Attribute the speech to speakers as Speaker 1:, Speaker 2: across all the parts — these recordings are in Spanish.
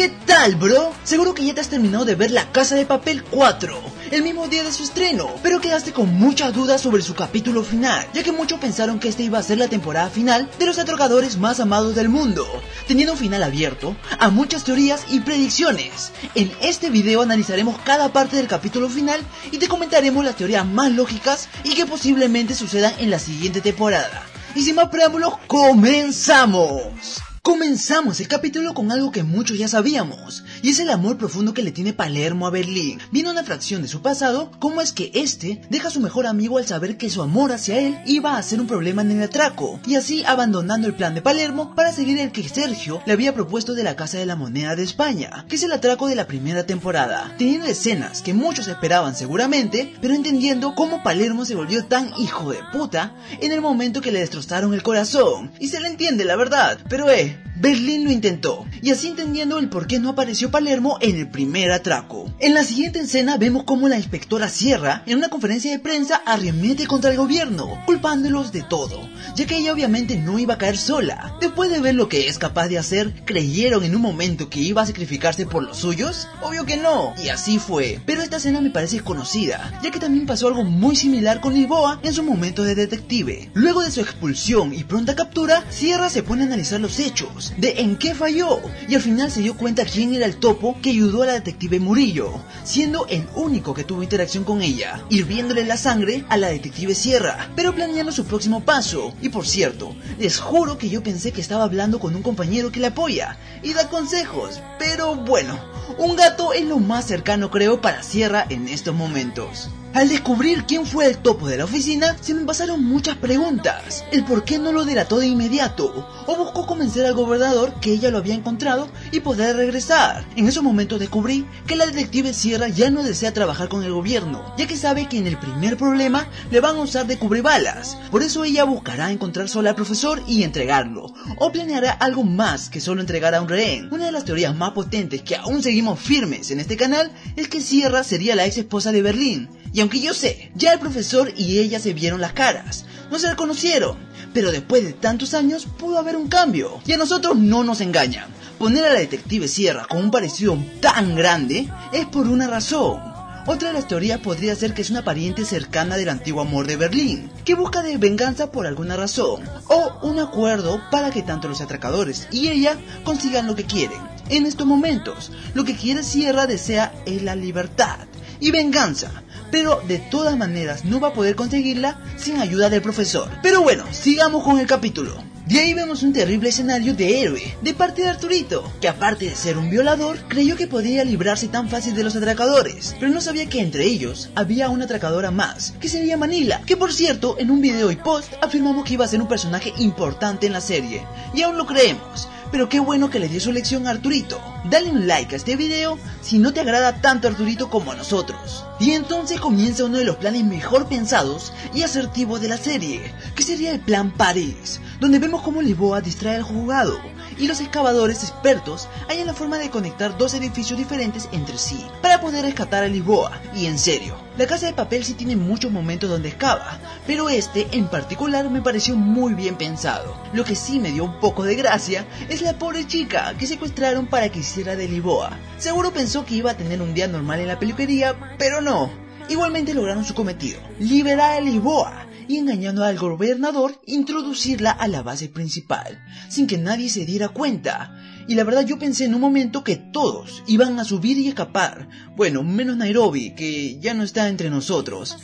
Speaker 1: ¿Qué tal, bro? Seguro que ya te has terminado de ver La Casa de Papel 4, el mismo día de su estreno, pero quedaste con muchas dudas sobre su capítulo final, ya que muchos pensaron que esta iba a ser la temporada final de los atrocadores más amados del mundo, teniendo un final abierto a muchas teorías y predicciones. En este video analizaremos cada parte del capítulo final y te comentaremos las teorías más lógicas y que posiblemente sucedan en la siguiente temporada. Y sin más preámbulos, comenzamos. Comenzamos el capítulo con algo que muchos ya sabíamos, y es el amor profundo que le tiene Palermo a Berlín. Viendo una fracción de su pasado, cómo es que este deja a su mejor amigo al saber que su amor hacia él iba a ser un problema en el atraco, y así abandonando el plan de Palermo para seguir el que Sergio le había propuesto de la Casa de la Moneda de España, que es el atraco de la primera temporada, teniendo escenas que muchos esperaban seguramente, pero entendiendo cómo Palermo se volvió tan hijo de puta en el momento que le destrozaron el corazón, y se le entiende la verdad, pero eh, Berlín lo intentó, y así entendiendo el por qué no apareció Palermo en el primer atraco. En la siguiente escena vemos cómo la inspectora Sierra, en una conferencia de prensa, arremete contra el gobierno, culpándolos de todo, ya que ella obviamente no iba a caer sola. Después de ver lo que es capaz de hacer, ¿creyeron en un momento que iba a sacrificarse por los suyos? Obvio que no, y así fue. Pero esta escena me parece conocida, ya que también pasó algo muy similar con Lisboa en su momento de detective. Luego de su expulsión y pronta captura, Sierra se pone a analizar los hechos de en qué falló y al final se dio cuenta quién era el topo que ayudó a la detective Murillo, siendo el único que tuvo interacción con ella, hirviéndole la sangre a la detective Sierra, pero planeando su próximo paso. Y por cierto, les juro que yo pensé que estaba hablando con un compañero que le apoya y da consejos, pero bueno, un gato es lo más cercano creo para Sierra en estos momentos. Al descubrir quién fue el topo de la oficina, se me pasaron muchas preguntas. El por qué no lo delató de inmediato, o buscó convencer al gobernador que ella lo había encontrado y poder regresar. En esos momentos descubrí que la detective Sierra ya no desea trabajar con el gobierno, ya que sabe que en el primer problema le van a usar de cubrebalas. Por eso ella buscará encontrar solo al profesor y entregarlo, o planeará algo más que solo entregar a un rehén. Una de las teorías más potentes que aún seguimos firmes en este canal es que Sierra sería la ex esposa de Berlín y aunque yo sé, ya el profesor y ella se vieron las caras, no se reconocieron, pero después de tantos años pudo haber un cambio. Y a nosotros no nos engañan. Poner a la detective Sierra con un parecido tan grande es por una razón. Otra de las teorías podría ser que es una pariente cercana del antiguo amor de Berlín, que busca de venganza por alguna razón, o un acuerdo para que tanto los atracadores y ella consigan lo que quieren. En estos momentos, lo que quiere Sierra desea es la libertad y venganza, pero de todas maneras no va a poder conseguirla sin ayuda del profesor. Pero bueno, sigamos con el capítulo. De ahí vemos un terrible escenario de héroe, de parte de Arturito, que aparte de ser un violador, creyó que podía librarse tan fácil de los atracadores, pero no sabía que entre ellos había una atracadora más, que sería Manila, que por cierto, en un video y post afirmamos que iba a ser un personaje importante en la serie, y aún lo creemos, pero qué bueno que le dio su lección a Arturito. Dale un like a este video si no te agrada tanto Arturito como a nosotros. Y entonces comienza uno de los planes mejor pensados y asertivos de la serie, que sería el Plan París, donde vemos cómo Lisboa distrae al jugado y los excavadores expertos hallan la forma de conectar dos edificios diferentes entre sí para poder rescatar a Lisboa. Y en serio, la casa de papel sí tiene muchos momentos donde excava, pero este en particular me pareció muy bien pensado. Lo que sí me dio un poco de gracia es la pobre chica que secuestraron para que hiciera de Lisboa. Seguro pensó que iba a tener un día normal en la peluquería, pero no. Igualmente lograron su cometido, liberar a Lisboa y engañando al gobernador introducirla a la base principal, sin que nadie se diera cuenta. Y la verdad yo pensé en un momento que todos iban a subir y escapar. Bueno, menos Nairobi, que ya no está entre nosotros.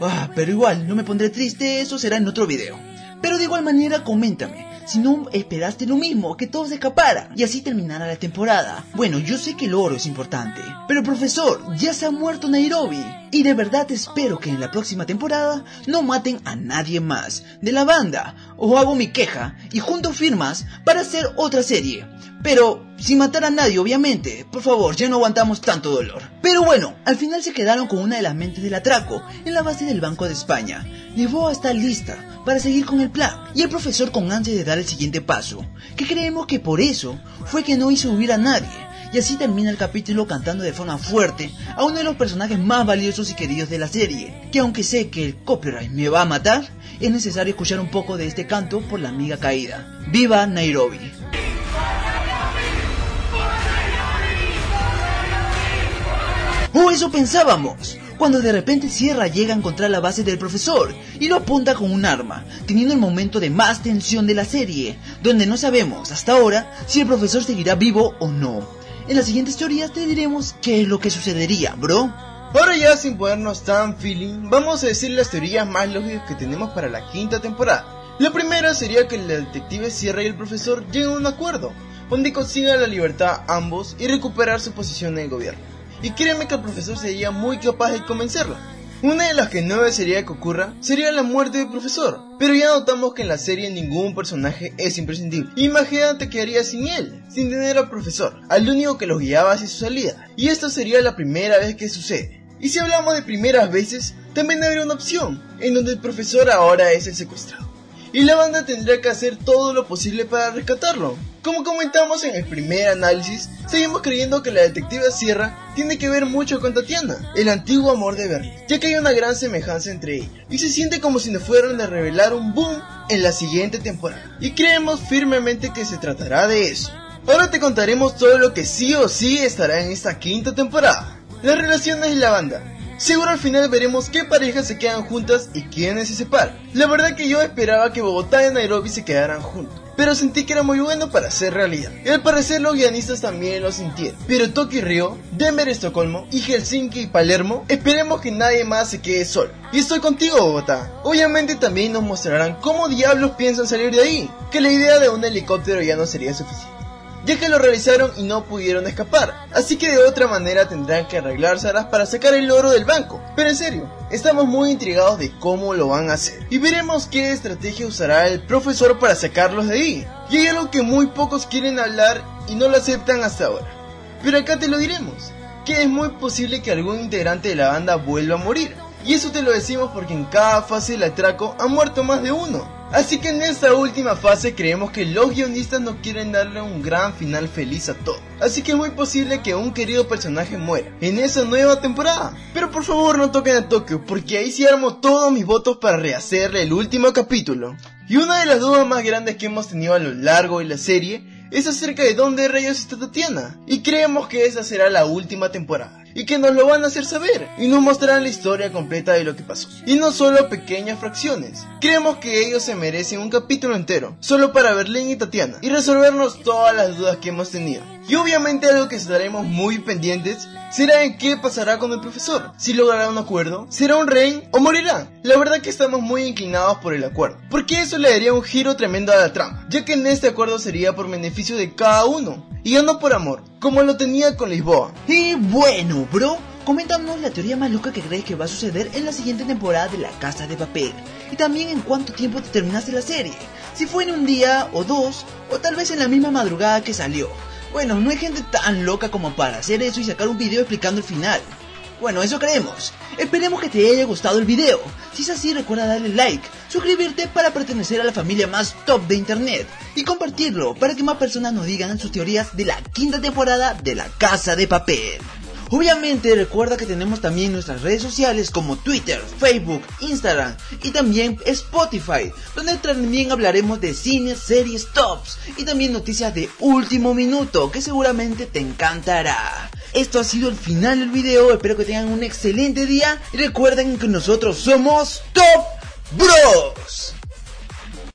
Speaker 1: Ah, pero igual, no me pondré triste, eso será en otro video. Pero de igual manera, coméntame, si no esperaste lo mismo, que todos escaparan y así terminara la temporada. Bueno, yo sé que el oro es importante, pero profesor, ya se ha muerto Nairobi. Y de verdad espero que en la próxima temporada no maten a nadie más de la banda. O hago mi queja y junto firmas para hacer otra serie. Pero sin matar a nadie, obviamente. Por favor, ya no aguantamos tanto dolor. Pero bueno, al final se quedaron con una de las mentes del atraco en la base del Banco de España. Lisboa está lista para seguir con el plan y el profesor con ansia de dar el siguiente paso, que creemos que por eso fue que no hizo huir a nadie y así termina el capítulo cantando de forma fuerte a uno de los personajes más valiosos y queridos de la serie, que aunque sé que el copyright me va a matar, es necesario escuchar un poco de este canto por la amiga caída. ¡Viva Nairobi! O eso pensábamos, cuando de repente Sierra llega a encontrar la base del profesor y lo apunta con un arma, teniendo el momento de más tensión de la serie, donde no sabemos hasta ahora si el profesor seguirá vivo o no. En las siguientes teorías te diremos qué es lo que sucedería, bro.
Speaker 2: Ahora ya sin ponernos tan feeling, vamos a decir las teorías más lógicas que tenemos para la quinta temporada. La primera sería que el detective Sierra y el profesor lleguen a un acuerdo, donde consigan la libertad ambos y recuperar su posición en el gobierno y créeme que el profesor sería muy capaz de convencerla. Una de las que no desearía que ocurra sería la muerte del profesor, pero ya notamos que en la serie ningún personaje es imprescindible. Imagínate que haría sin él, sin tener al profesor, al único que los guiaba hacia su salida, y esto sería la primera vez que sucede. Y si hablamos de primeras veces, también habría una opción, en donde el profesor ahora es el secuestrado y la banda tendrá que hacer todo lo posible para rescatarlo. Como comentamos en el primer análisis, seguimos creyendo que la detective Sierra tiene que ver mucho con Tatiana, el antiguo amor de Bernie, ya que hay una gran semejanza entre ellos, y se siente como si nos fueran a revelar un boom en la siguiente temporada, y creemos firmemente que se tratará de eso. Ahora te contaremos todo lo que sí o sí estará en esta quinta temporada. Las relaciones de la banda, Seguro al final veremos qué parejas se quedan juntas y quiénes se separan. La verdad que yo esperaba que Bogotá y Nairobi se quedaran juntos, pero sentí que era muy bueno para ser realidad. Y al parecer los guionistas también lo sintieron. Pero Tokio y Río, Denver, Estocolmo y Helsinki y Palermo, esperemos que nadie más se quede solo. Y estoy contigo Bogotá. Obviamente también nos mostrarán cómo diablos piensan salir de ahí, que la idea de un helicóptero ya no sería suficiente ya que lo realizaron y no pudieron escapar, así que de otra manera tendrán que arreglárselas para sacar el oro del banco. Pero en serio, estamos muy intrigados de cómo lo van a hacer, y veremos qué estrategia usará el profesor para sacarlos de ahí. Y hay algo que muy pocos quieren hablar y no lo aceptan hasta ahora. Pero acá te lo diremos, que es muy posible que algún integrante de la banda vuelva a morir. Y eso te lo decimos porque en cada fase del atraco ha muerto más de uno. Así que en esta última fase creemos que los guionistas no quieren darle un gran final feliz a todo. Así que es muy posible que un querido personaje muera en esa nueva temporada. Pero por favor no toquen a Tokio porque ahí sí armo todos mis votos para rehacerle el último capítulo. Y una de las dudas más grandes que hemos tenido a lo largo de la serie es acerca de dónde rayos está Tatiana. Y creemos que esa será la última temporada y que nos lo van a hacer saber y nos mostrarán la historia completa de lo que pasó. Y no solo pequeñas fracciones. Creemos que ellos se merecen un capítulo entero, solo para Berlín y Tatiana, y resolvernos todas las dudas que hemos tenido. Y obviamente algo que estaremos muy pendientes será en qué pasará con el profesor. Si logrará un acuerdo, será un rey o morirá. La verdad que estamos muy inclinados por el acuerdo, porque eso le daría un giro tremendo a la trama, ya que en este acuerdo sería por beneficio de cada uno, y no por amor, como lo tenía con Lisboa.
Speaker 1: Y bueno, bro, coméntanos la teoría más loca que crees que va a suceder en la siguiente temporada de La Casa de Papel. Y también en cuánto tiempo te terminaste la serie. Si fue en un día o dos, o tal vez en la misma madrugada que salió. Bueno, no hay gente tan loca como para hacer eso y sacar un video explicando el final. Bueno, eso creemos. Esperemos que te haya gustado el video. Si es así, recuerda darle like, suscribirte para pertenecer a la familia más top de internet y compartirlo para que más personas nos digan sus teorías de la quinta temporada de La Casa de Papel. Obviamente recuerda que tenemos también nuestras redes sociales como Twitter, Facebook, Instagram y también Spotify, donde también hablaremos de cines, series, tops y también noticias de último minuto que seguramente te encantará. Esto ha sido el final del video, espero que tengan un excelente día y recuerden que nosotros somos Top Bros.